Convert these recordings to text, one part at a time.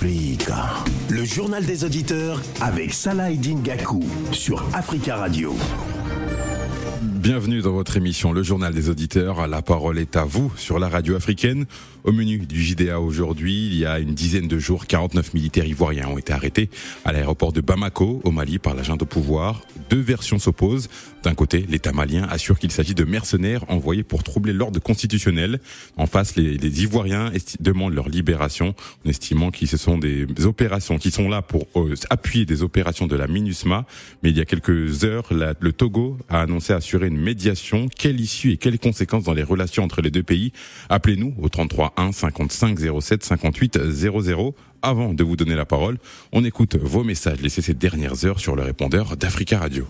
Le journal des auditeurs avec Salah Eddin Gakou sur Africa Radio. Bienvenue dans votre émission Le Journal des Auditeurs. La parole est à vous sur la radio africaine. Au menu du JDA aujourd'hui, il y a une dizaine de jours, 49 militaires ivoiriens ont été arrêtés à l'aéroport de Bamako, au Mali, par l'agent de pouvoir. Deux versions s'opposent. D'un côté, l'État malien assure qu'il s'agit de mercenaires envoyés pour troubler l'ordre constitutionnel. En face, les, Ivoiriens demandent leur libération, en estimant qu'ils sont des opérations qui sont là pour euh, appuyer des opérations de la MINUSMA. Mais il y a quelques heures, le Togo a annoncé assurer une médiation. Quelle issue et quelles conséquences dans les relations entre les deux pays? Appelez-nous au 33 1 55 07 58 00. Avant de vous donner la parole, on écoute vos messages laissés ces dernières heures sur le répondeur d'Africa Radio.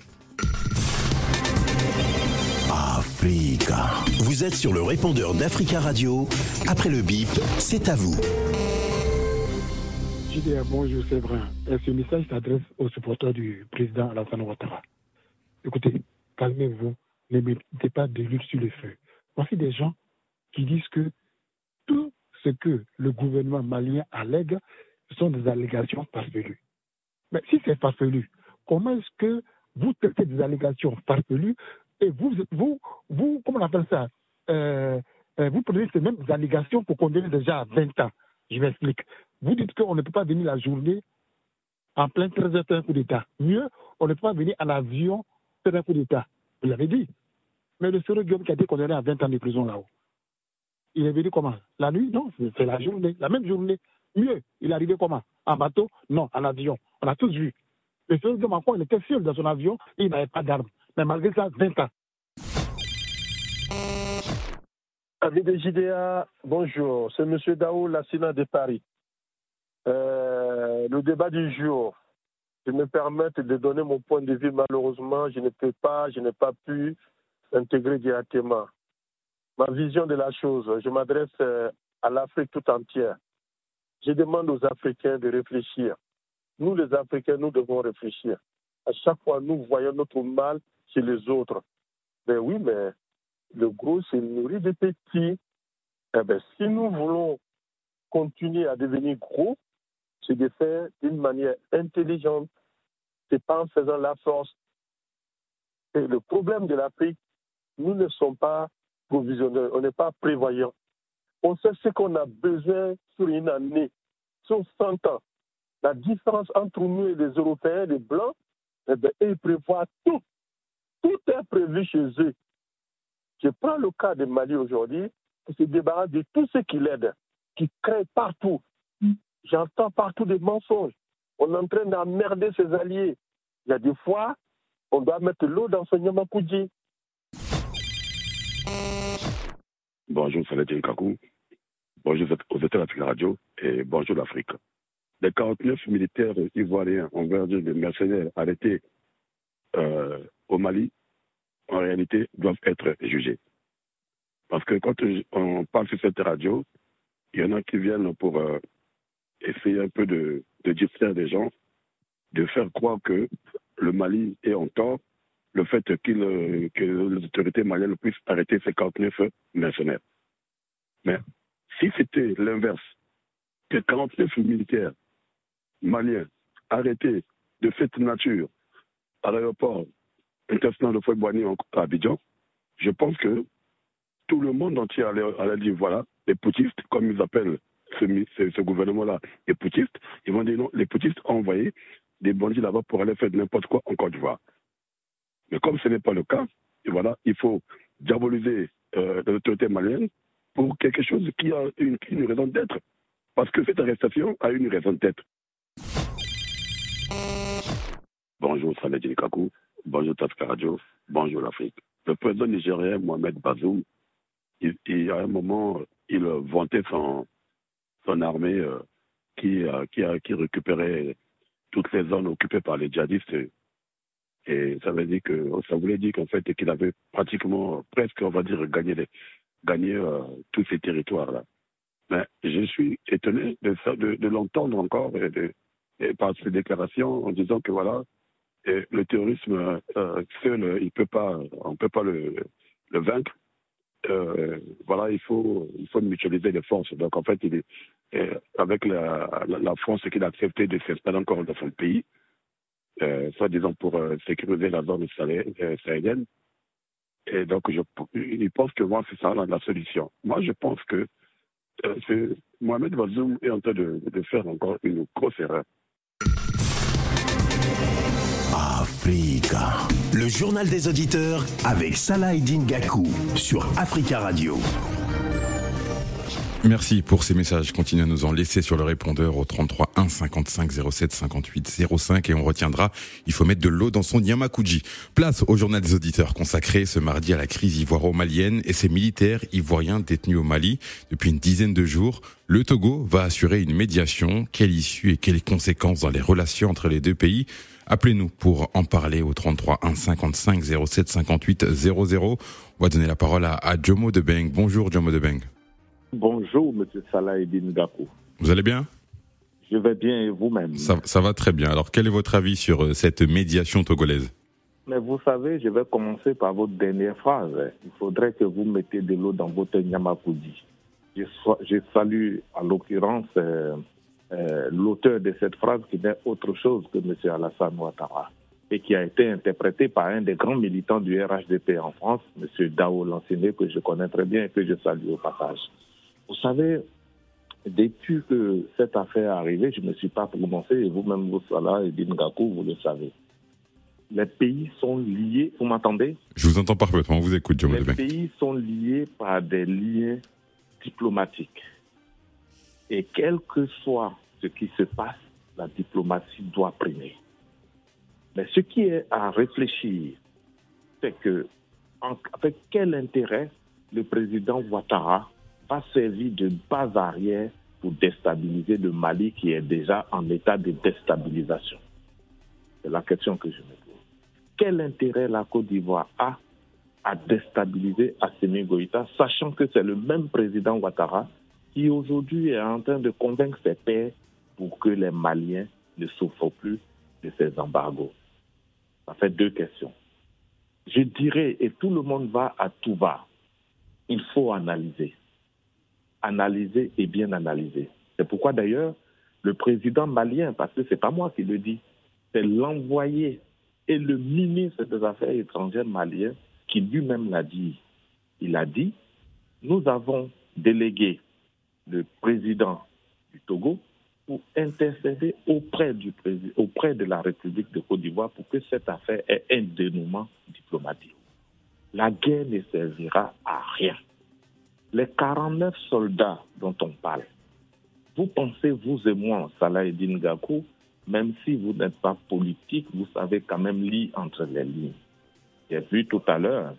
Africa. Vous êtes sur le répondeur d'Africa Radio. Après le bip, c'est à vous. Je dis bonjour Séverin. Ce message s'adresse aux supporters du président Alassane Ouattara. Écoutez, calmez-vous, ne mettez pas de l'huile sur le feu. Voici des gens qui disent que tout ce que le gouvernement malien allègue sont des allégations farfelues. Mais si c'est farfelu, comment est-ce que vous traitez des allégations farfelues et vous, vous, vous comment on appelle ça euh, euh, Vous prenez ces mêmes allégations pour condamner déjà à 20 ans? Je m'explique. Vous dites qu'on ne peut pas venir la journée en plein 13 heures un coup d'État. Mieux, on ne peut pas venir à l'avion faire un coup d'État. Vous l'avez dit. Mais le seul Guillaume qui a été condamné à 20 ans de prison là-haut, il est venu comment? La nuit? Non, c'est la journée, la même journée. Mieux, il est arrivé comment? En bateau? Non, en avion. On a tous vu. Le seul Guillaume encore, il était seul dans son avion et il n'avait pas d'armes. Mais malgré ça, 20 ans. Amis de JDA, bonjour. C'est M. Daou, la Sénat de Paris. Euh, le débat du jour, je me permets de donner mon point de vue. Malheureusement, je ne peux pas, je n'ai pas pu intégrer directement. Ma vision de la chose, je m'adresse euh, à l'Afrique tout entière. Je demande aux Africains de réfléchir. Nous, les Africains, nous devons réfléchir. À chaque fois, nous voyons notre mal chez les autres. Ben oui, mais le gros se nourrit des petits. Eh ben, si nous voulons continuer à devenir gros, c'est de faire d'une manière intelligente. C'est pas en faisant la force. Et le problème de l'Afrique, nous ne sommes pas provisionnels, on n'est pas prévoyants. On sait ce qu'on a besoin sur une année, sur 100 ans. La différence entre nous et les Européens, les Blancs, eh bien, ils prévoient tout. Tout est prévu chez eux. Je prends le cas de Mali aujourd'hui, qui se débarrasse de tout ce qui l'aide, qui crée partout. J'entends partout des mensonges. On est en train d'emmerder ses alliés. Il y a des fois, on doit mettre l'eau dans son Yamakuji. Bonjour Saladin Kakou. Bonjour aux états de la radio et bonjour l'Afrique. Les 49 militaires ivoiriens, on va dire des mercenaires arrêtés euh, au Mali, en réalité, doivent être jugés. Parce que quand on parle sur cette radio, il y en a qui viennent pour euh, essayer un peu de, de distraire les gens, de faire croire que le Mali est en tort, le fait euh, que les autorités maliennes puissent arrêter ces 49 mercenaires. Mais si c'était l'inverse, que 49 militaires maliens arrêtés de cette nature à l'aéroport international de Fouet-Boigny à Abidjan, je pense que tout le monde entier allait, allait dire voilà, les poutistes, comme ils appellent ce, gouvernement-là, les poutistes, ils vont dire non, les poutistes ont envoyé des bandits là-bas pour aller faire n'importe quoi en Côte d'Ivoire. Mais comme ce n'est pas le cas, voilà, il faut diaboliser euh, l'autorité malienne pour quelque chose qui a une, raison d'être. Parce que cette arrestation a une raison d'être. Bonjour, Salah Kakou. Bonjour, Tafka Radio. Bonjour, l'Afrique. Le président nigérien, Mohamed Bazoum, il, il, à un moment, il vantait son, son armée euh, qui, euh, qui, récupérait toutes les zones occupées par les djihadistes. Et ça voulait dire qu'en fait qu'il avait pratiquement presque on va dire gagné les, euh, tous ces territoires là. Mais je suis étonné de, l'entendre encore et, par ces déclarations en disant que voilà le terrorisme euh, seul il peut pas on peut pas le vaincre. Euh, voilà, il faut, il faut mutualiser les forces. Donc, en fait, euh, avec la, France qui a accepté de s'installer encore dans son pays, euh, soit disant pour euh, sécuriser la zone sahélienne. Et donc, je, il pense que moi, c'est ça la, solution. Moi, je pense que Mohamed Bazoum est en train de faire encore une grosse erreur. Le journal des auditeurs avec Salah Gakou sur Africa Radio. Merci pour ces messages. Continuez à nous en laisser sur le répondeur au 33 1 55 07 58 05 et on retiendra, il faut mettre de l'eau dans son Yamakuji. Place au journal des auditeurs consacré ce mardi à la crise ivoiro-malienne et ses militaires ivoiriens détenus au Mali depuis une dizaine de jours. Le Togo va assurer une médiation. Quelle issue et quelles conséquences dans les relations entre les deux pays? Appelez-nous pour en parler au 33 1 55 07 58 00. On va donner la parole à, à Jomo Debeng. Bonjour Jomo Debeng. Bonjour, Monsieur Salah Edin Gakou. Vous allez bien? Je vais bien et vous-même? Ça, ça, va très bien. Alors, quel est votre avis sur euh, cette médiation togolaise? Mais vous savez, je vais commencer par votre dernière phrase. Il faudrait que vous mettez de l'eau dans votre Nyamakoudi. Je, je salue, en l'occurrence, euh, euh, l'auteur de cette phrase qui n'est autre chose que M. Alassane Ouattara et qui a été interprété par un des grands militants du RHDP en France, M. Dao Lanciné, que je connais très bien et que je salue au passage. Vous savez, depuis que cette affaire est arrivée, je ne me suis pas prononcé, et vous-même, vous, Salah et Dingaku, vous le savez. Les pays sont liés, vous m'entendez? Je vous entends parfaitement, on vous écoute, John Les pays sont liés par des liens diplomatiques. Et quel que soit ce qui se passe, la diplomatie doit primer. Mais ce qui est à réfléchir, c'est que avec quel intérêt le président Ouattara va servir de base arrière pour déstabiliser le Mali qui est déjà en état de déstabilisation? C'est la question que je me pose. Quel intérêt la Côte d'Ivoire a à déstabiliser Assimi Goïta, sachant que c'est le même président Ouattara qui aujourd'hui est en train de convaincre ses pairs pour que les Maliens ne souffrent plus de ces embargos Ça fait deux questions. Je dirais, et tout le monde va à tout va, il faut analyser analyser et bien analyser. C'est pourquoi d'ailleurs, le président malien, parce que ce n'est pas moi qui le dis, c'est l'envoyé et le ministre des Affaires étrangères malien qui lui-même l'a dit. Il a dit, nous avons délégué le président du Togo pour intercéder auprès, du auprès de la République de Côte d'Ivoire pour que cette affaire ait un dénouement diplomatique. La guerre ne servira à rien. Les 49 soldats dont on parle, vous pensez, vous et moi, Salah et Gakou, même si vous n'êtes pas politique, vous savez quand même lire entre les lignes. J'ai vu tout à l'heure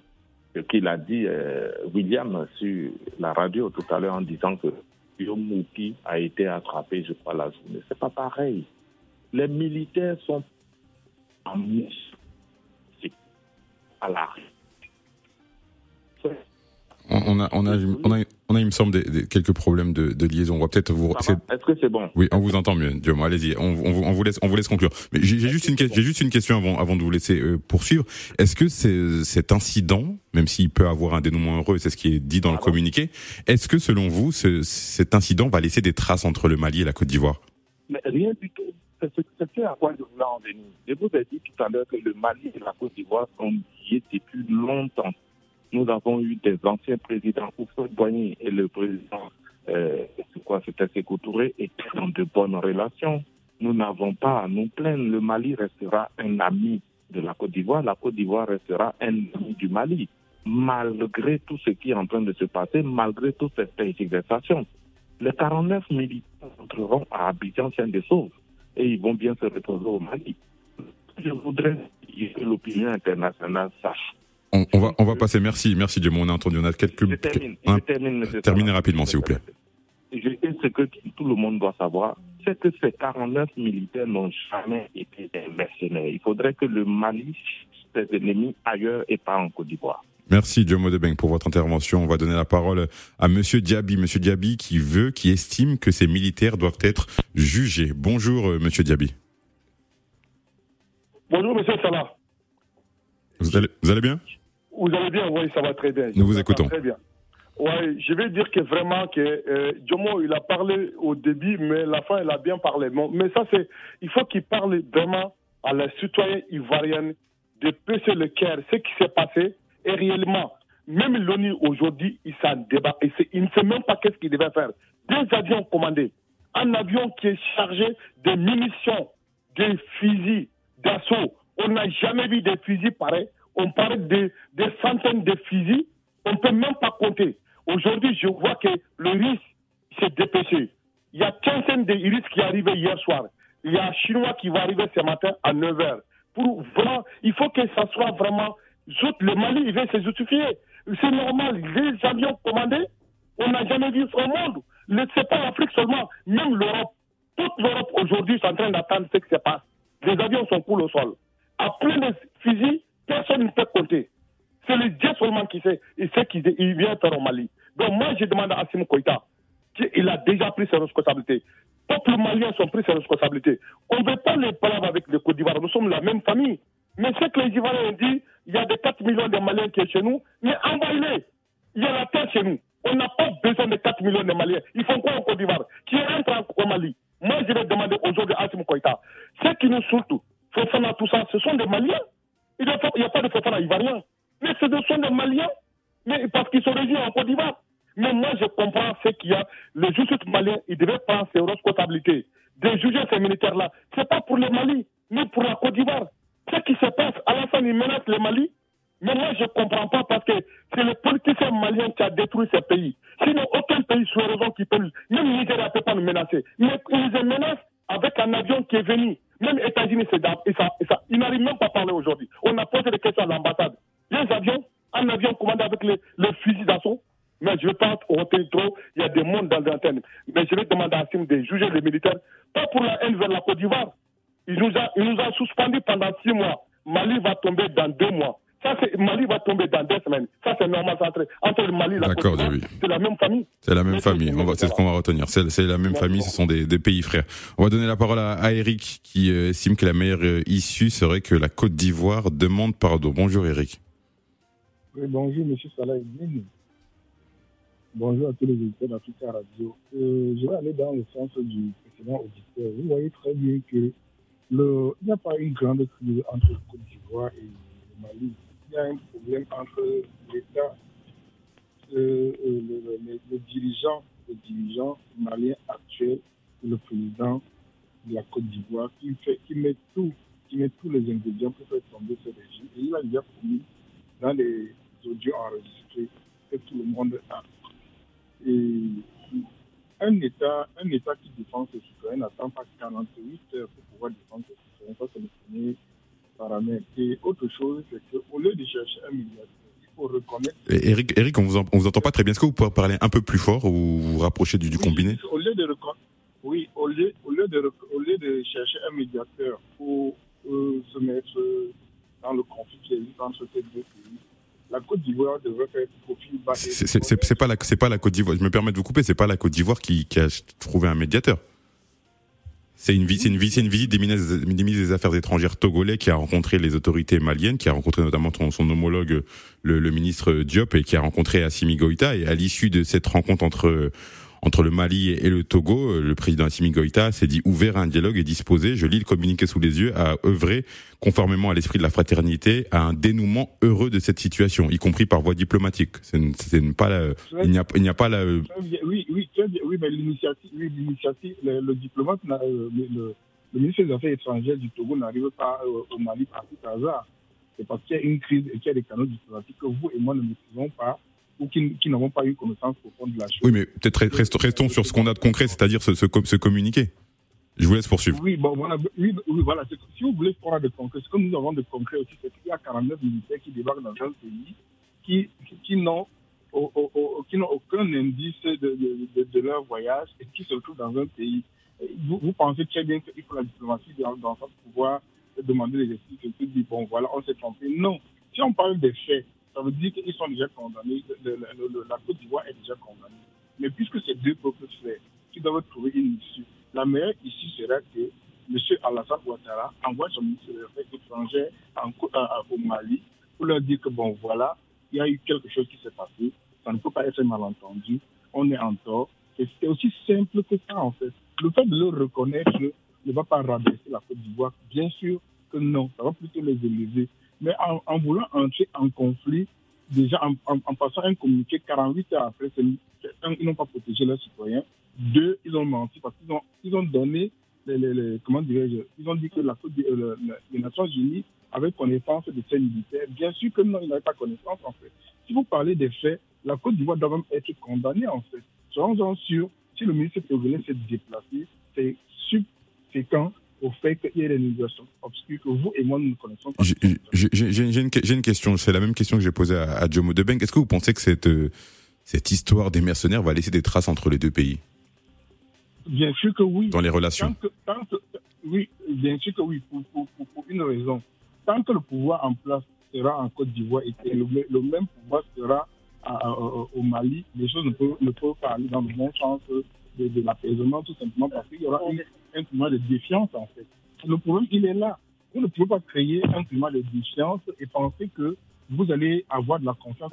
ce qu'il a dit euh, William sur la radio tout à l'heure en disant que Yomouki a été attrapé, je crois, la journée. C'est pas pareil. Les militaires sont en mission à l'arrêt on a, on a, on a, on a, il me semble, des, des, quelques problèmes de, de, liaison. On va peut-être vous. Est-ce que c'est bon? Oui, on vous entend mieux. Dieu moi, allez-y. On, on, on, vous laisse, on vous laisse conclure. Mais j'ai juste une, j'ai juste une question avant, avant de vous laisser euh, poursuivre. Est-ce que c'est cet incident, même s'il peut avoir un dénouement heureux, c'est ce qui est dit dans le communiqué, est-ce que selon vous, ce, cet incident va laisser des traces entre le Mali et la Côte d'Ivoire? Mais rien du tout. C'est ce à quoi je voulais en venir. Je vous ai dit tout à l'heure que le Mali et la Côte d'Ivoire sont liés depuis longtemps nous avons eu des anciens présidents, Oufouet Boigny et le président, euh, c'est quoi, c'était Sékou Touré, étaient dans de bonnes relations. Nous n'avons pas à nous plaindre. Le Mali restera un ami de la Côte d'Ivoire. La Côte d'Ivoire restera un ami du Mali. Malgré tout ce qui est en train de se passer, malgré toute cette intégration, les 49 militaires entreront à Abidjan, saint des Sauves, et ils vont bien se retrouver au Mali. Je voudrais que l'opinion internationale sache on, on, va, on va passer. Merci, merci Dieu. On a entendu. On a quelques. Je termine. Je termine terminez rapidement, s'il vous plaît. Je sais ce que tout le monde doit savoir, c'est que ces 49 militaires n'ont jamais été des mercenaires. Il faudrait que le Mali ses ennemis ailleurs et pas en Côte d'Ivoire. Merci Diomo Debeng pour votre intervention. On va donner la parole à Monsieur Diaby. Monsieur Diaby qui veut, qui estime que ces militaires doivent être jugés. Bonjour euh, Monsieur Diaby. Bonjour Monsieur Salah. Vous allez, vous allez bien? Vous allez bien, oui, ça va très bien. Nous vous écoutons. Très bien. Je vais dire que vraiment que euh, Jomo, il a parlé au début, mais la fin, il a bien parlé. mais ça, c'est, il faut qu'il parle vraiment à la citoyenne ivoirienne de peser le cœur, ce qui s'est passé, et réellement, même l'ONU aujourd'hui, il s'en débat, et il ne sait même pas qu'est-ce qu'il devait faire. Deux avions commandés, un avion qui est chargé de munitions, de fusils, d'assaut. On n'a jamais vu des fusils pareils. On parle de, centaines de fusils. On ne peut même pas compter. Aujourd'hui, je vois que le risque s'est dépêché. Il y a quinzaine de risques qui arrivaient hier soir. Il y a un Chinois qui va arriver ce matin à 9h. Pour vraiment, il faut que ça soit vraiment. Le Mali, il veut se justifier. C'est normal. Les avions commandés, on n'a jamais vu ça au monde. Ce n'est pas l'Afrique seulement, même l'Europe. Toute l'Europe aujourd'hui est en train d'attendre ce qui se passe. Les avions sont pour le sol. Après les fusils, personne ne peut compter. C'est le Dieu seulement qui sait, il sait qu'il vient faire au Mali. Donc moi, je demande à Assim Koïta, qu'il a déjà pris ses responsabilités. Tous les Maliens ont pris ses responsabilités. On ne veut pas les parler avec les Côte d'Ivoire, nous sommes la même famille. Mais ce que les Ivoiriens ont dit, il y a des 4 millions de Maliens qui sont chez nous, mais envoyez-les. Il y a la terre chez nous. On n'a pas besoin de 4 millions de Maliens. Ils font quoi en Côte d'Ivoire? Qui rentrent au Mali? Moi, je vais demander aujourd'hui à Assim Koïta, ce qui nous surtout, Fofana, tout ça, ce sont des Maliens. Il n'y a pas de Fofana ivoirien. Mais ce sont des Maliens. Mais parce qu'ils sont régies en Côte d'Ivoire. Mais moi, je comprends ce qu'il y a. Le justice malien, il devait prendre ses responsabilités. De juger ces militaires-là. Ce n'est pas pour le Mali, mais pour la Côte d'Ivoire. Ce qui se passe, à la fin, il menace le Mali. Mais moi, je ne comprends pas parce que c'est le politicien malien qui a détruit ce pays. Sinon, aucun pays sur raison qui peut. Même Nigeria ne peut pas nous menacer. Mais ils nous menacent avec un avion qui est venu. Même les États-Unis, ils n'arrivent même pas à parler aujourd'hui. On a posé des questions à l'ambassade. Les avions, un avion commandé avec les, les fusils d'assaut, mais je ne veux pas rentrer trop, il y a des mondes dans l'antenne. Mais je vais demander à Sim de juger les militaires, pas pour la haine vers la Côte d'Ivoire. Il nous a, il nous a suspendu pendant six mois. Mali va tomber dans deux mois. Ça, c'est, Mali va tomber dans deux semaines. Ça, c'est normal. Entre, entre le Mali et la Côte d'Ivoire, c'est la même famille. C'est la même famille. On va, c'est ce qu'on va retenir. C'est, c'est la même famille. Ce sont des, des, pays frères. On va donner la parole à, à Eric, qui euh, estime que la meilleure euh, issue serait que la Côte d'Ivoire demande pardon. Bonjour, Eric. Oui, bonjour, monsieur Salah Bonjour à tous les auditeurs d'Africa Radio. Euh, je vais aller dans le sens du précédent auditeur. Vous voyez très bien que le, il n'y a pas une grande crise entre le Côte d'Ivoire et le Mali. Y a un problème entre l'État, euh, le, dirigeant, le dirigeant malien actuel le président de la Côte d'Ivoire qui, qui, met tout, qui met tous les ingrédients pour faire tomber ce régime. Et il a déjà promis dans les audios enregistrés que tout le monde a un État, un État qui défend ses citoyens n'attend pas 48 heures pour pouvoir défendre ses citoyens. Ça, c'est le premier Et autre chose, c'est qu'au lieu de chercher un milliard, il faut reconnaître. Eric, Eric, on vous, vous entend pas très bien. Est-ce que vous pouvez parler un peu plus fort ou vous rapprocher du, du combiné? au lieu de Oui, au lieu, au, lieu de, au lieu de chercher un médiateur pour euh, se mettre dans le conflit qui existe entre ces deux pays, la Côte d'Ivoire devrait faire profil bas. C'est pas la, c'est pas la Côte d'Ivoire. Je me permets de vous couper. C'est pas la Côte d'Ivoire qui, qui, a trouvé un médiateur. C'est une, visite des ministres, des Affaires étrangères togolais qui a rencontré les autorités maliennes, qui a rencontré notamment son, homologue, le, le, ministre Diop, et qui a rencontré Assimi Goïta. Et à l'issue de cette rencontre entre entre le Mali et le Togo, euh, le président Assimi Goïta s'est dit ouvert à un dialogue et disposé, je lis le communiqué sous les yeux, à œuvrer conformément à l'esprit de la fraternité à un dénouement heureux de cette situation, y compris par voie diplomatique. C'est pas la, il n'y a, pas la. Oui, oui, oui, mais l'initiative, oui, le, diplomate, euh, le, le, ministre des Affaires étrangères du Togo n'arrive pas euh, au Mali par tout hasard. C'est parce qu'il y a une crise et qu'il y a des canaux diplomatiques que vous et moi ne maîtrisons pas ou qui, qui n'avons pas eu connaissance profonde de la chose. Oui, mais peut-être restons sur ce qu'on a de concret, c'est-à-dire ce, ce, ce, communiqué. Je vous laisse poursuivre. Oui, bon, voilà. Oui, oui, voilà. Si vous voulez prendre de concret, ce que nous avons de concret aussi, c'est qu'il y a 49 militaires qui débarquent dans un pays qui, qui, n'ont qui n'ont aucun indice de, de, de, leur voyage et qui se retrouvent dans un pays. Vous, vous pensez très bien qu'il faut la diplomatie dans, dans pour pouvoir demander des explications et dire, bon, voilà, on s'est trompé. Non. Si on parle des faits, ça veut dire qu'ils sont déjà condamnés, la Côte d'Ivoire est déjà condamnée. Mais puisque ces deux peuples frères qui doivent trouver une issue, la meilleure issue serait que M. Alassane Ouattara envoie son ministre des Affaires étrangères au Mali pour leur dire que, bon, voilà, il y a eu quelque chose qui s'est passé, ça ne peut pas être mal entendu. On est en tort. Et c'est aussi simple que ça, en fait. Le fait de le reconnaître ne va pas rabaisser la Côte d'Ivoire. Bien sûr que non, ça va plutôt les élever. Mais en, voulant entrer en conflit, déjà en, passant un communiqué 48 heures après, ils n'ont pas protégé leurs citoyens. Deux, ils ont menti parce qu'ils ont, ils ont donné, les, comment dirais-je, ils ont dit que la, euh, les Nations Unies avaient connaissance de ces militaires. Bien sûr que non, ils n'avaient pas connaissance en fait. Si vous parlez des faits, la Côte d'Ivoire doit même être condamnée en fait. Soyons-en sûrs, si le ministre Togolais s'est déplacé, c'est subséquent au fait qu'il y ait des négociations obscures que vous et moi nous ne connaissons pas. J'ai une, une, question, c'est la même question que j'ai posée à, à Jomo Debeng. Est-ce que vous pensez que cette, euh, cette histoire des mercenaires va laisser des traces entre les deux pays? Bien sûr que oui. Dans les relations Oui, bien sûr que oui, pour, pour, pour, une raison. Tant que le pouvoir en place sera en Côte d'Ivoire et que le, le, même pouvoir sera au Mali, les choses ne peuvent, ne peuvent pas aller dans le bon sens de, de l'apaisement, tout simplement parce qu'il y aura un climat de défiance, en fait. Le problème, il est là. Vous ne pouvez pas créer un climat de défiance et penser que vous allez avoir de la confiance.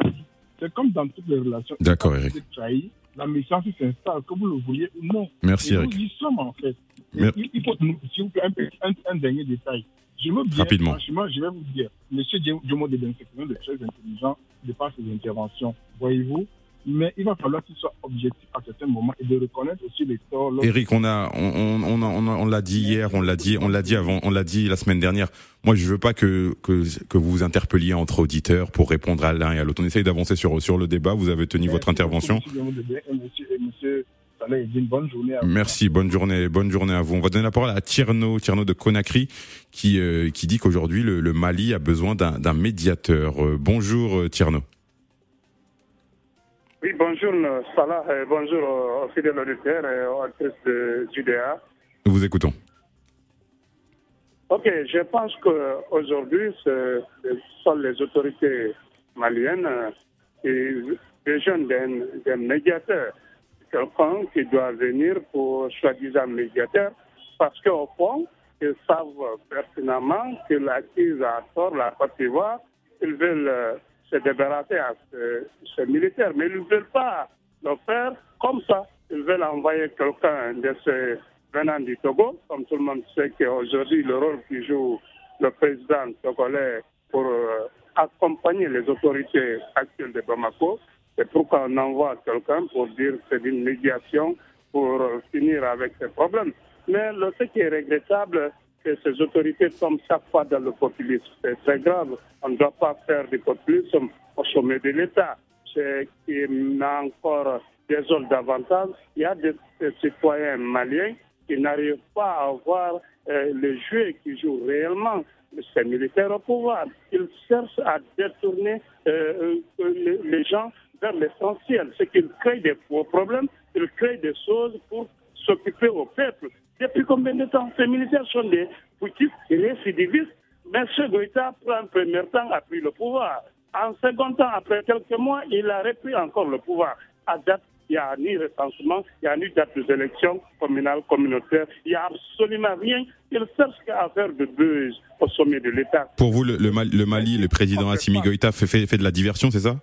C'est comme dans toutes les relations. D'accord, Eric. Trahi, la méfiance s'installe, que vous le vouliez ou non. Merci, Eric. Nous y sommes, en fait. Il, faut, s'il vous plaît, un, un, dernier détail. Je veux bien, Rapidement. franchement, je vais vous dire, M. Diomo de c'est de très intelligent de par ses interventions. Voyez-vous, mais il va falloir qu'il soit objectif à certains moments et de reconnaître aussi les torts. Eric, on a, on, on, on, on l'a dit hier, on l'a dit, on l'a dit avant, on l'a dit la semaine dernière. Moi, je veux pas que, que, que vous vous interpelliez entre auditeurs pour répondre à l'un et à l'autre. On essaye d'avancer sur, sur le débat. Vous avez tenu votre intervention. bonne journée à Merci, bonne journée, bonne journée à vous. On va donner la parole à Tierno, Tierno de Conakry, qui, euh, qui dit qu'aujourd'hui le, le, Mali a besoin d'un médiateur. Euh, bonjour euh, Tierno. Oui, bonjour Salah, et bonjour aux fidèles auditeurs et aux actrices de JDA. Nous vous écoutons. Ok, je pense qu'aujourd'hui, ce sont les autorités maliennes qui besoin d'un médiateur, quelqu'un qui doit venir pour soi-disant médiateur, parce qu'au fond, ils savent pertinemment que la crise à tort la Côte d'Ivoire, ils veulent se débarrasser à ce, militaire. Mais ils ne veulent pas le faire comme ça. Ils veulent envoyer quelqu'un de ce venant du Togo, comme tout le monde sait qu'aujourd'hui, le rôle qui joue le président togolais pour euh, accompagner les autorités actuelles de Bamako, c'est pourquoi on envoie quelqu'un pour dire que c'est une médiation pour euh, finir avec ces problèmes. Mais ce qui est regrettable, que ces autorités tombent chaque fois dans le populisme. C'est très grave. On ne doit pas faire du populisme au sommet de l'État. Ce qui m'a encore désole davantage, il y a des, citoyens maliens qui n'arrivent pas à voir euh, le jeu qui joue réellement ces militaires au pouvoir. Ils cherchent à détourner euh, euh, les, gens vers l'essentiel. C'est qu'ils créent des problèmes, ils créent des choses pour s'occuper au peuple. Depuis combien de temps Ces militaires sont des petits récidivistes. Mais ce Goïta, pour un premier temps, a pris le pouvoir. En second temps, après quelques mois, il a repris encore le pouvoir. À date, il n'y a ni recensement, il n'y a ni date d'élection communale, communautaire, il n'y a absolument rien. Il cherche à faire de buzz au sommet de l'État. Pour vous, le, Mali, le président Assimi Goïta fait, fait, de la diversion, c'est ça?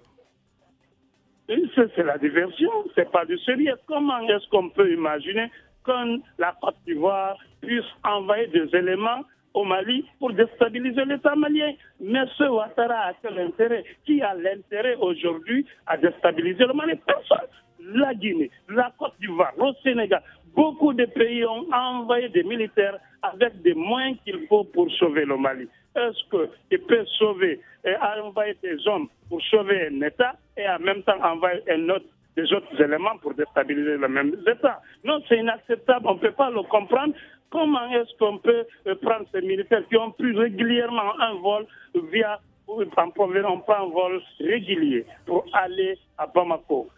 C'est la diversion, c'est pas du sérieux. Comment est-ce qu'on peut imaginer que la Côte d'Ivoire puisse envoyer des éléments au Mali pour déstabiliser l'État malien. Mais ce Ouattara a quel intérêt Qui a l'intérêt aujourd'hui à déstabiliser le Mali Personne. La Guinée, la Côte d'Ivoire, le Sénégal, beaucoup de pays ont envoyé des militaires avec des moyens qu'il faut pour sauver le Mali. Est-ce qu'ils peuvent sauver et envoyer des hommes pour sauver un État et en même temps envoyer un autre des autres éléments pour déstabiliser le même État. Non, c'est inacceptable, on ne peut pas le comprendre. Comment est-ce qu'on peut euh, prendre ces militaires qui ont pris régulièrement un vol via, en provenant pas un vol régulier pour aller à Bamako,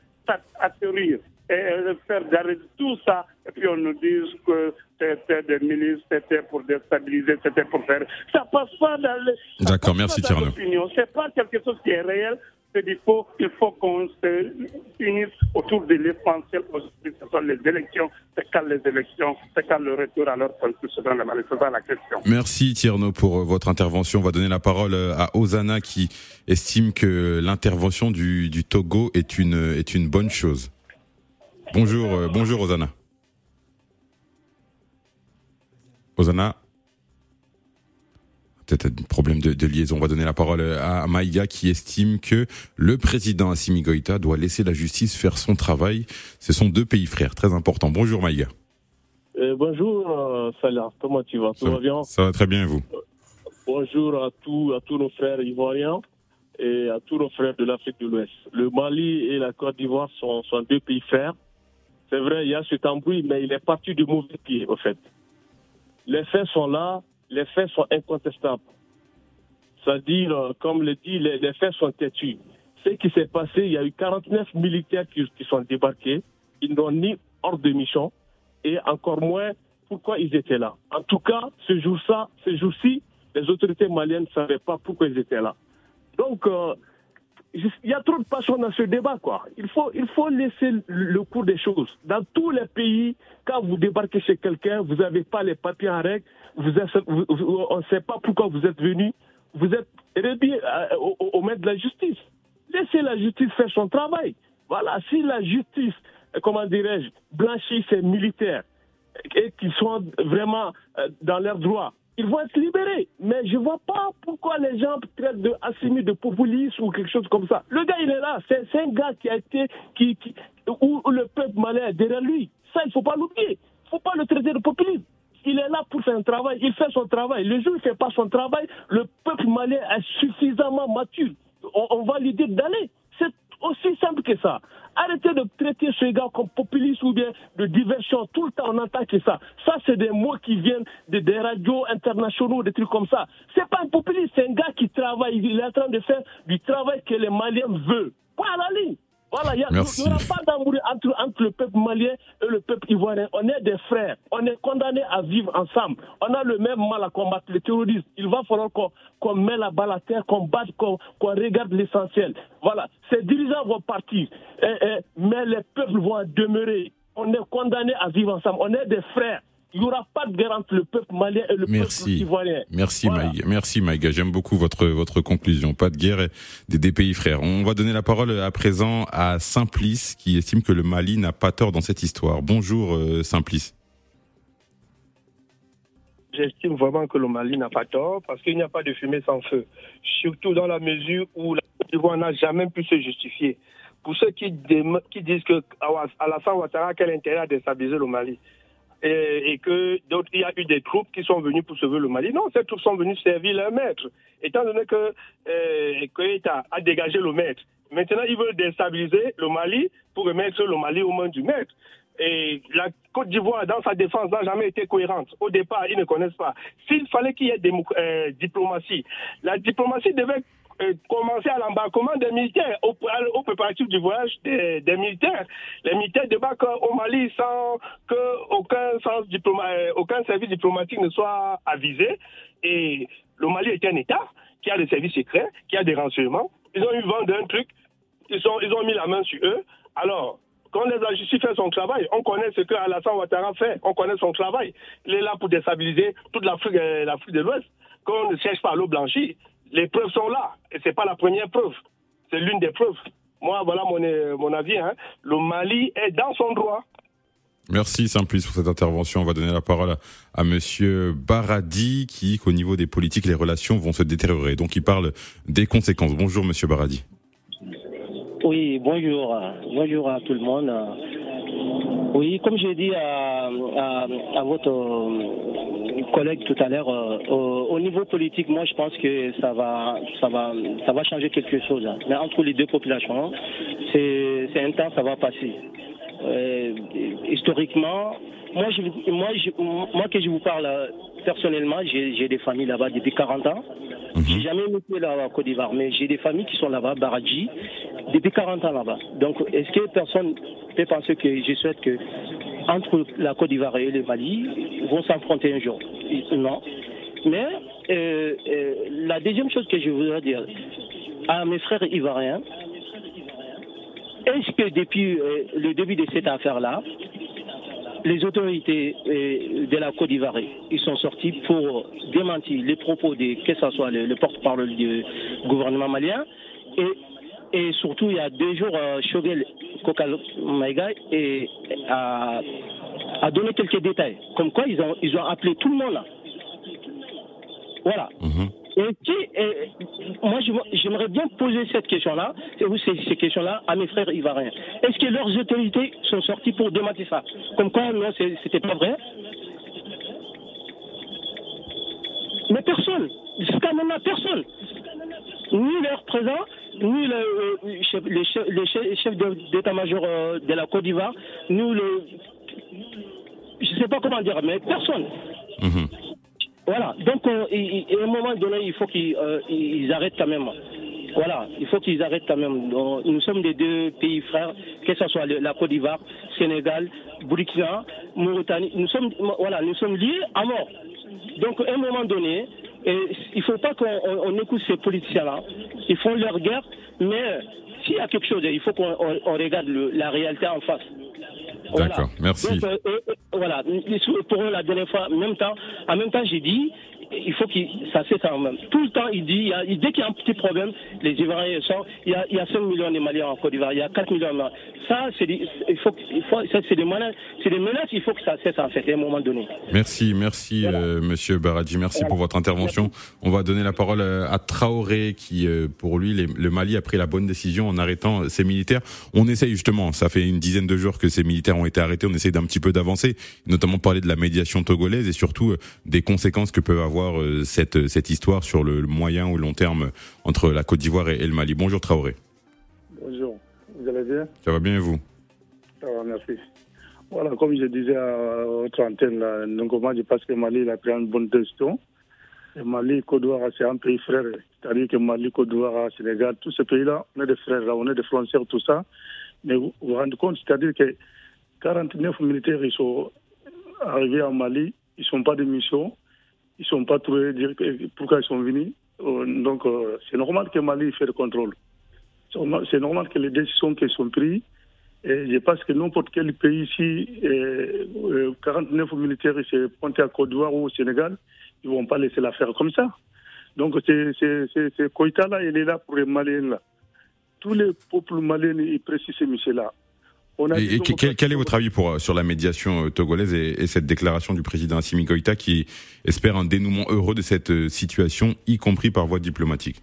atterrir et euh, faire d'arrêter tout ça, et puis on nous dit que c'était des milices, c'était pour déstabiliser, c'était pour faire. Ça passe pas dans les. D'accord, merci Tierno. C'est pas quelque chose qui est réel, il faut, qu'on se unisse autour de l'essentiel, ce sont les élections. C'est quand les élections, c'est quand le retour à leur constitution, c'est ça la question. Merci Tierno pour euh, votre intervention. On va donner la parole euh, à Osana qui estime que l'intervention du, du Togo est une, est une bonne chose. Bonjour, euh, bonjour Osana. Osana peut-être un problème de, liaison. On va donner la parole à Maïga qui estime que le président Assimi Goïta doit laisser la justice faire son travail. Ce sont deux pays frères, très importants. Bonjour Maïga. Euh, bonjour euh, Salah, comment tu vas? Tout va bien? Ça va très bien et vous? Bonjour à tous, à tous nos frères ivoiriens et à tous nos frères de l'Afrique de l'Ouest. Le Mali et la Côte d'Ivoire sont, sont deux pays frères. C'est vrai, il y a cet embrouille, mais il est parti du mauvais pied, au fait. Les faits sont là, les faits sont incontestables. C'est-à-dire, comme le dit, les, faits sont têtus. Ce qui s'est passé, il y a eu 49 militaires qui, sont débarqués. Ils n'ont ni ordre de mission et encore moins pourquoi ils étaient là? En tout cas, ce jour-ci, les autorités maliennes ne savaient pas pourquoi ils étaient là. Donc, euh, il y a trop de passion dans ce débat, quoi. Il faut, il faut laisser le cours des choses. Dans tous les pays, quand vous débarquez chez quelqu'un, vous n'avez pas les papiers en règle, vous on ne sait pas pourquoi vous êtes venu, vous êtes réduit euh, au, au maître de la justice. Laissez la justice faire son travail. Voilà, si la justice, euh, comment dirais-je, blanchit ces militaires et qu'ils sont vraiment euh, dans leurs droits, ils vont être libérés. Mais je ne vois pas pourquoi les gens traitent de de populiste ou quelque chose comme ça. Le gars, il est là. C'est un gars qui a été, qui, où le peuple malais est derrière lui. Ça, il ne faut pas l'oublier. Il ne faut pas le traiter de populiste. Il est là pour faire un travail. Il fait son travail. Le jour où il ne fait pas son travail, le peuple malais est suffisamment mature. On, on va lui dire d'aller. Aussi simple que ça. Arrêtez de traiter ce gars comme populiste ou bien de diversion. Tout le temps, on entend que ça. Ça, c'est des mots qui viennent de, des radios internationaux, des trucs comme ça. C'est pas un populiste, c'est un gars qui travaille. Il est en train de faire du travail que les Maliens veulent. Point à la ligne. Voilà, il n'y aura pas d'amour entre, entre, le peuple malien et le peuple ivoirien. On est des frères. On est condamnés à vivre ensemble. On a le même mal à combattre le terrorisme. Il va falloir qu'on met la balle à terre, qu'on batte, qu'on regarde l'essentiel. Voilà. Ces dirigeants vont partir. mais les peuples vont demeurer. On est condamnés à vivre ensemble. On est des frères il n'y aura pas de guerre entre le peuple malien et le peuple ivoirien. Merci Maïga. Merci Maïga. J'aime beaucoup votre votre conclusion. Pas de guerre des, des, pays frères. On va donner la parole à présent à Simplice qui estime que le Mali n'a pas tort dans cette histoire. Bonjour euh, Simplice. J'estime vraiment que le Mali n'a pas tort parce qu'il n'y a pas de fumée sans feu. Surtout dans la mesure où la Côte d'Ivoire n'a jamais pu se justifier. Pour ceux qui, qui disent que Alassane Ouattara a quel intérêt à déstabiliser le Mali? Et, que d'autres, il y a eu des troupes qui sont venues pour sauver le Mali. Non, ces troupes sont venues servir leur maître. Étant donné que euh, a dégagé le maître, maintenant ils veulent déstabiliser le Mali pour remettre le Mali aux mains du maître. Et la Côte d'Ivoire, dans sa défense, n'a jamais été cohérente. Au départ, ils ne connaissent pas. S'il fallait qu'il y ait euh, diplomatie, la diplomatie devait commencer à l'embarquement des militaires, au, au préparatif du voyage des, militaires. Les militaires débarquent au Mali sans sens euh, aucun service diplomatique ne soit avisé. Et le Mali est un État qui a des services secrets, qui a des renseignements. Ils ont eu vent d'un truc, ils, sont, ils ont mis la main sur eux. Alors, quand les justice fait son travail, on connaît ce que Alassane Ouattara fait, on connaît son travail. Il est là pour déstabiliser toute l'Afrique euh, de l'Ouest. Quand on ne cherche pas l'eau blanchie, les preuves sont là. Et ce n'est pas la première preuve. C'est l'une des preuves. Moi, voilà mon, euh, mon avis. Hein. Le Mali est dans son droit. Merci Simplice pour cette intervention. On va donner la parole à, Monsieur Baradi qui, qu'au niveau des politiques, les relations vont se détériorer. Donc il parle des conséquences. Bonjour Monsieur Baradi. Oui, bonjour. Bonjour à tout le monde. Oui, comme j'ai dit à, à, votre collègue tout à l'heure, euh, au, niveau politique, moi je pense que ça va, ça va, ça va changer quelque chose. Mais entre les deux populations, c'est un temps, ça va passer. Euh, historiquement, moi, je, moi, je, moi que je vous parle personnellement, j'ai des familles là-bas depuis 40 ans. Mhm. J'ai jamais été là-bas Côte d'Ivoire, mais j'ai des familles qui sont là-bas, Baradji, depuis 40 ans là-bas. Donc, est-ce que personne peut penser que je souhaite que entre la Côte d'Ivoire et le Mali vont s'affronter un jour? Non. Mais euh, euh, la deuxième chose que je voudrais dire à mes frères ivoiriens, est-ce que depuis euh, le début de cette affaire-là, les autorités euh, de la Côte d'Ivoire, ils sont sortis pour démentir les propos de, que ce soit le, le porte-parole du gouvernement malien et et surtout, il y a deux jours, euh, Choguel Kokal Maïga a, a donné quelques détails. Comme quoi, ils ont, ils ont appelé tout le monde là. Voilà. Et qui, moi, j'aimerais bien poser cette question-là, vous, ces, ces questions-là, à mes frères ivoiriens. Est-ce que leurs autorités sont sorties pour démentir ça? Comme quoi, non, c'était pas vrai Mais personne, jusqu'à maintenant, personne. Ni leur présent, ni le, euh, chef, d'état-major euh, de la Côte d'Ivoire, ni le. Je ne sais pas comment dire, mais personne. Voilà, donc euh, à un moment donné, il faut qu'ils euh, ils arrêtent quand même. Voilà, il faut qu'ils arrêtent quand même. Nous sommes des deux pays frères, que ce soit la Côte d'Ivoire, Sénégal, Burkina, Mauritanie. Nous sommes, voilà, nous sommes liés à mort. Donc à un moment donné, et il ne faut pas qu'on on- on écoute ces politiciens-là. Ils font leur guerre, mais euh, s'il y a quelque chose, il faut qu'on on- on regarde le- la réalité en face. Voilà. D'accord, merci. Donc, euh, euh, voilà, pour eux, la dernière fois, en même temps, en même temps, j'ai dit, il faut que ça cesse en même. Tout le temps, il dit, il dès qu'il y a un petit problème, les Ivoiriens sont, il y a, il y a 5 millions de Maliens en Côte d'Ivoire, il y a 4 millions. de- Ça, c'est des, il faut, il faut, c'est des menaces, c'est des menaces, il faut que ça cesse en fait, à un moment donné. Merci, merci euh, Monsieur Baradji, merci pour votre intervention. On va donner la parole euh, à Traoré qui, euh, pour lui, les- le Mali a pris la bonne décision en arrêtant ses militaires. On essaye justement, ça fait une dizaine de jours que ces militaires ont été arrêtés, on essaye d'un petit peu d'avancer, notamment parler de la médiation togolaise et surtout des conséquences que peut avoir euh, cette, cette histoire sur le moyen ou long terme entre la Côte d'Ivoire et, et le Mali. Bonjour Traoré, Bonjour, vous allez bien? Ça va bien et vous? Ça va, merci. Voilà, comme je disais à votre antenne, là, donc moi je pense que Mali il a pris une bonne décision. Et Mali, Côte d'Ivoire, c'est un pays frère. C'est-à-dire que Mali, Côte d'Ivoire, Sénégal, tous ces pays-là, on est des frères, là, on est des frontières, tout ça. Mais vous vous rendez compte, c'est-à-dire que 49 militaires, ils sont arrivés en Mali, ils ne sont pas de mission, ils sont pas trouvés, pourquoi ils sont venus. Euh, Donc, euh, c'est normal que Mali fait le contrôle. C'est normal- que les décisions qui sont prises, et je pense que n'importe quel pays ici, euh, euh, 49 militaires, se pointent à Côte d'Ivoire ou au Sénégal, ils vont pas laisser la faire comme ça. Donc, c'est Koïta-là, il est là pour les Maliens. Tous les peuples maliens, ils précisent ce monsieur-là. On a Et, quel, quel est votre avis pour, euh, sur la médiation euh, togolaise et, et cette déclaration du président Assimi Goïta qui espère un dénouement heureux de cette euh, situation, y compris par voie diplomatique?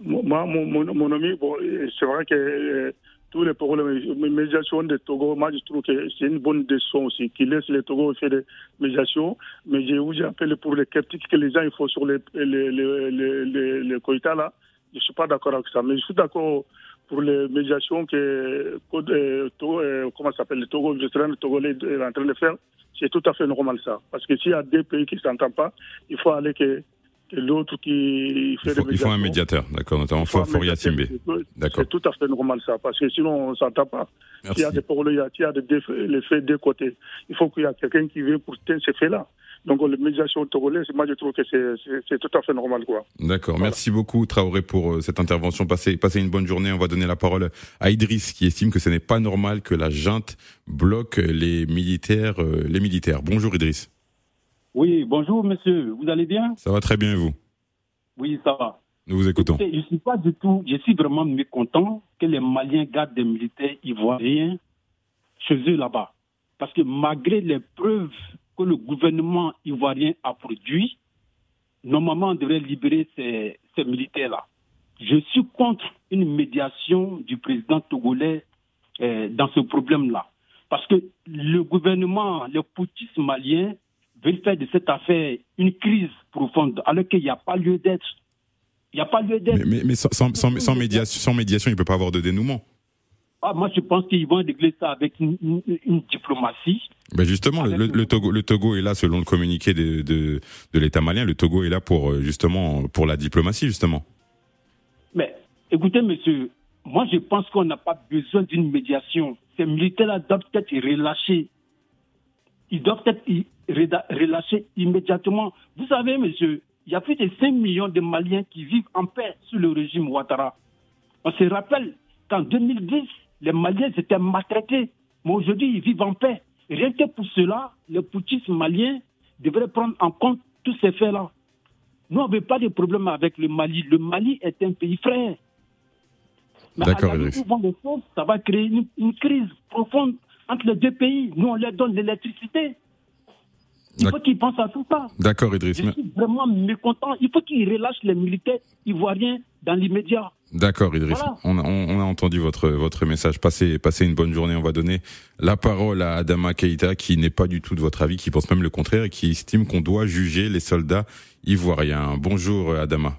Moi, mon, mon, mon ami, bon, c'est vrai que euh, tous les problèmes, les médiations de Togo, moi je trouve que c'est une bonne décision aussi, qu'ils laissent les Togo faire des médiations, mais j'ai aussi appelé pour les critiques que les gens ils font sur les, les, les, les, les, les Koïta, là. Je ne suis pas d'accord avec ça, mais je suis d'accord pour les médiations que, euh, euh, comment s'appelle, le Togo, le Togolais est en train de faire. C'est tout à fait normal ça. Parce que s'il y a deux pays qui ne s'entendent pas, il faut aller que l'autre qui fait il faut, il un médiateur, d'accord, notamment Foria Timbe. c'est- D'accord. C'est tout à fait normal ça, parce que sinon on ne s'entend pas. S'il y a des problèmes, il y a- des les faits des côtés, il faut qu'il y ait quelqu'un qui vienne pour ces faits-là. Donc la médiation togolaise, moi je trouve que c'est- tout à fait normal. D'accord. Merci beaucoup Traoré pour euh, cette intervention. Passez, passez une bonne journée. On va donner la parole à Idriss qui estime que ce n'est pas normal que la junte bloque les militaires. euh, les militaires. Bonjour Idriss. Oui, bonjour monsieur, vous allez bien? Ça va très bien et vous Oui, ça va. Nous vous écoutons. Écoutez, je suis pas du tout, je suis vraiment mécontent que les Maliens gardent des militaires ivoiriens chez eux là-bas. Parce que malgré les preuves que le gouvernement ivoirien a produit, normalement on devrait libérer ces, ces militaires-là. Je suis contre une médiation du président togolais euh, dans ce problème-là. Parce que le gouvernement, le poutisme malien veut faire de cette affaire une crise profonde, alors qu'il n'y a pas lieu d'être. Il n'y a pas lieu d'être. Mais, mais, mais sans, sans, sans, sans médiation, sans médiation, il peut pas avoir de dénouement. Ah, moi, je pense qu'ils vont régler ça avec une, une- une diplomatie. Ben justement, le, le- Togo, le Togo est là selon le communiqué de, de, de l'État malien. Le Togo est là pour euh, justement pour la diplomatie justement. Mais écoutez, monsieur, moi, je pense qu'on n'a pas besoin d'une médiation. Ces militaires-là doivent être relâchés. Ils doivent être relâchés immédiatement. Vous savez, monsieur, il y a plus de 5 millions de Maliens qui vivent en paix sous le régime Ouattara. On se rappelle qu'en 2010, les Maliens étaient maltraités. Mais aujourd'hui, ils vivent en paix. rien que pour cela, le putschisme malien devrait prendre en compte tous ces faits-là. Nous n'avons pas de problème avec le Mali. Le Mali est un pays frère. D'accord, Idriss. Ça va créer une, une, crise profonde entre les deux pays. Nous, on leur donne l'électricité. Il faut qu'ils pensent à tout ça. D'accord, Idriss. Je suis vraiment mécontent. Il faut qu'ils relâchent les militaires ivoiriens dans l'immédiat. D'accord, Idriss. Voilà. On, a, on, a entendu votre, votre message. Passez, passez une bonne journée. On va donner la parole à Adama Keïta, qui n'est pas du tout de votre avis, qui pense même le contraire et qui estime qu'on doit juger les soldats ivoiriens. Bonjour, Adama.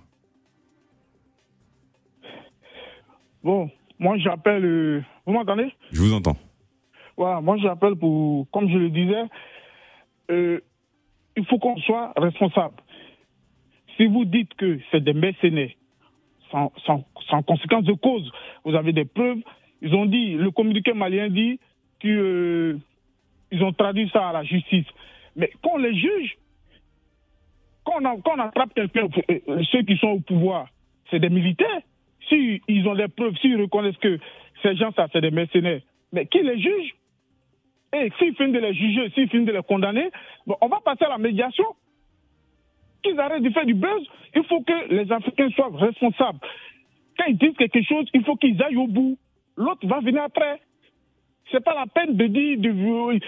Bon, moi j'appelle. euh, Vous m'entendez? Je vous entends. Voilà, moi j'appelle pour, comme je le disais, euh, il faut qu'on soit responsable. Si vous dites que c'est des mercenaires, sans, conséquence de cause, vous avez des preuves. Ils ont dit, le communiqué malien dit qu'ils euh, ont traduit ça à la justice. Mais qu'on les juge, quand on, quand attrape quelqu'un, euh, ceux qui sont au pouvoir, c'est des militaires. Si ils ont des preuves, s'ils reconnaissent que ces gens, ça, c'est des mercenaires, mais qui les juge? Et s'ils finissent de les juger, s'ils finissent de les condamner, on va passer à la médiation. Qu'ils arrêtent de faire du buzz. Il faut que les Africains soient responsables. Quand ils disent quelque chose, il faut qu'ils aillent au bout. L'autre va venir après. C'est pas la peine de dire, de,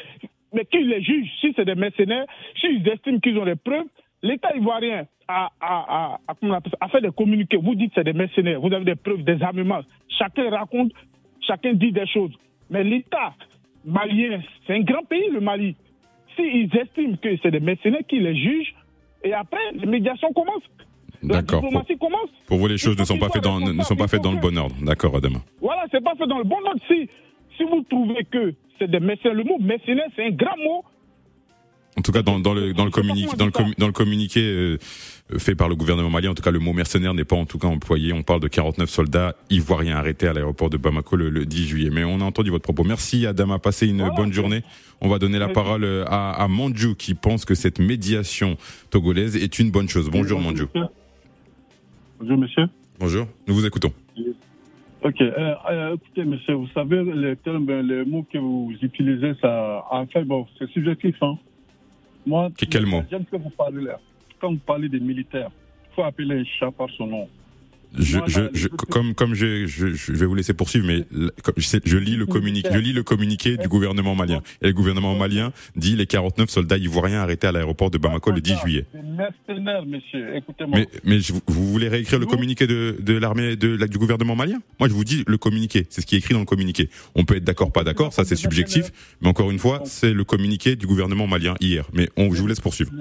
mais qu'ils les jugent. Si c'est des mercenaires, s'ils estiment qu'ils ont des preuves, l'État ivoirien a, a fait des communiqués. Vous dites que c'est des mercenaires, vous avez des preuves, des armements. Chacun raconte, chacun dit des choses. Mais l'État malien, c'est un grand pays, le Mali. S'ils estiment que c'est des mercenaires, qu'ils les jugent, et après, les médiations commencent. La D'accord. Pour, diplomatie commence. pour vous, les choses ne sont pas faites dans, ne sont pas faites dans le bon ordre. D'accord, Adama. Voilà, c'est pas fait dans le bon ordre. Si, si vous trouvez que c'est des mercenaires, le mot mercenaire, c'est un grand mot. En tout cas, dans, dans le dans le communiqué dans le, dans le communiqué euh, fait par le gouvernement malien, en tout cas, le mot mercenaire n'est pas en tout cas employé. On parle de 49 soldats ivoiriens arrêtés à l'aéroport de Bamako le, le 10 juillet. Mais on a entendu votre propos. Merci, Adama. Passez une bonne journée. On va donner la parole euh, à, à Manju qui pense que cette médiation togolaise est une bonne chose. Bonjour, Manju. Bonjour, monsieur. Bonjour. Nous vous écoutons. Ok, euh, euh, écoutez, monsieur, vous savez, les termes, les mots que vous utilisez, ça, en fait, bon, c'est subjectif, hein. Moi, Que- quel mot J'aime que vous parlez là. Quand vous parlez des militaires, il faut appeler un chat par son nom. Je, je, là, je- comme comme je, je, je vais vous laisser poursuivre, mais je, lis le communiqué, je lis le communiqué du gouvernement malien. Et le gouvernement malien dit les 49 soldats ivoiriens arrêtés à l'aéroport de Bamako le 10 juillet. Monsieur, écoutez-moi. Mais, vous voulez réécrire le communiqué de, de l'armée de du gouvernement malien? Moi, je vous dis le communiqué. C'est ce qui est écrit dans le communiqué. On peut être d'accord, pas d'accord, ça c'est subjectif. Mais encore une fois, c'est le communiqué du gouvernement malien hier. Mais on, je vous laisse poursuivre.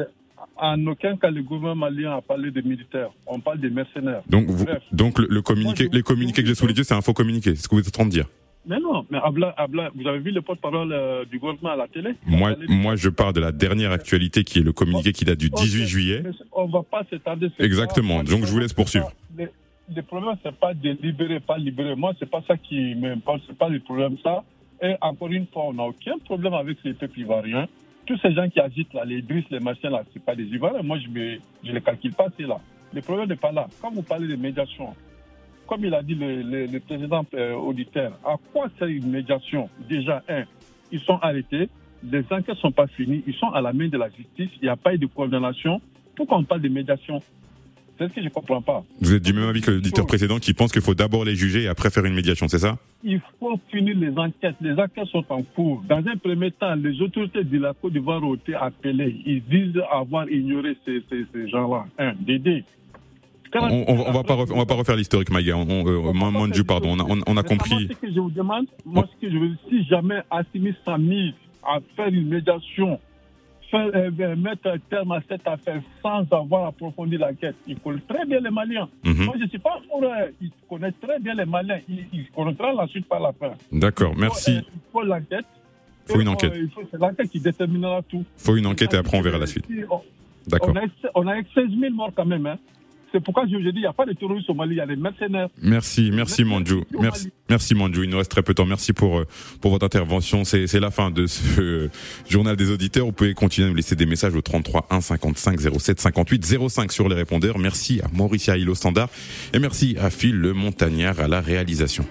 En aucun cas, le gouvernement malien a parlé des militaires. On parle des mercenaires. Donc, vous, donc le, le communiqué, les communiqués que j'ai sous les yeux, c'est un faux communiqué. C'est ce que vous êtes en train de dire. Mais non, mais Abla, Abla, vous avez vu le porte-parole euh, du gouvernement à la télé? Moi, moi, je parle de la dernière actualité qui est le communiqué qui date du 18 Ok, juillet. On va pas s'étendre. Exactement. Donc, je vous laisse poursuivre. Le, le problème, c'est pas de libérer, pas libérer. Moi, c'est pas ça qui m'importe. C'est pas le problème, ça. Et encore une fois, on n'a aucun problème avec les peuples ivoiriens. Tous ces gens qui agitent là, les Driss, les machins là, c'est pas des Ivoiriens. Moi, je ne je les calcule pas, c'est là. Le problème n'est pas là. Quand vous parlez de médiation, comme il a dit le président euh, auditeur, à quoi sert une médiation? Déjà, un, ils sont arrêtés, les enquêtes ne sont pas finies, ils sont à la main de la justice, il n'y a pas eu de condamnation. Pourquoi on parle de médiation? C'est ce que je ne comprends pas. Vous êtes du même avis que l'auditeur précédent qui pense qu'il faut d'abord les juger et après faire une médiation, c'est ça? Il faut finir les enquêtes. Les enquêtes sont en cours. Dans un premier temps, les autorités de la Côte d'Ivoire ont été appelées. Ils disent avoir ignoré ces, ces- ces gens-là. Un, Dédé. on, on, on va pas refaire, on va pas refaire l'historique, Maïga. On, on, euh, Manju, pardon. On a, on, on a Mais compris. Moi, ce que je vous demande, moi, ce que je veux, si jamais Assimi Sami à faire une médiation, faire, euh, euh, mettre un terme à cette affaire sans avoir approfondi l'enquête, il connaît très bien les Maliens. Mhm. Moi, je ne suis pas pour. euh, il connaît très bien les Maliens. Il, il connaîtra la suite par la fin. D'accord, Il merci. faut, euh, il faut l'enquête. Faut une euh, enquête. il faut- C'est l'enquête qui déterminera tout. Faut une enquête et après on verra la suite. D'accord. On a, on a 16 000 morts quand même. Hein. C'est pourquoi je vous dis, il n'y a pas de terroristes au Mali, il y a des mercenaires. Merci, merci Manju. Merci, merci Manju. Il nous reste très peu de temps. Merci pour euh, pour votre intervention. C'est c'est la fin de ce euh, journal des auditeurs. Vous pouvez continuer à nous laisser des messages au 33 1 55 07 58 05 sur les répondeurs. Merci à Mauricia Hilo Standard et merci à Phil le Montagnard à la réalisation.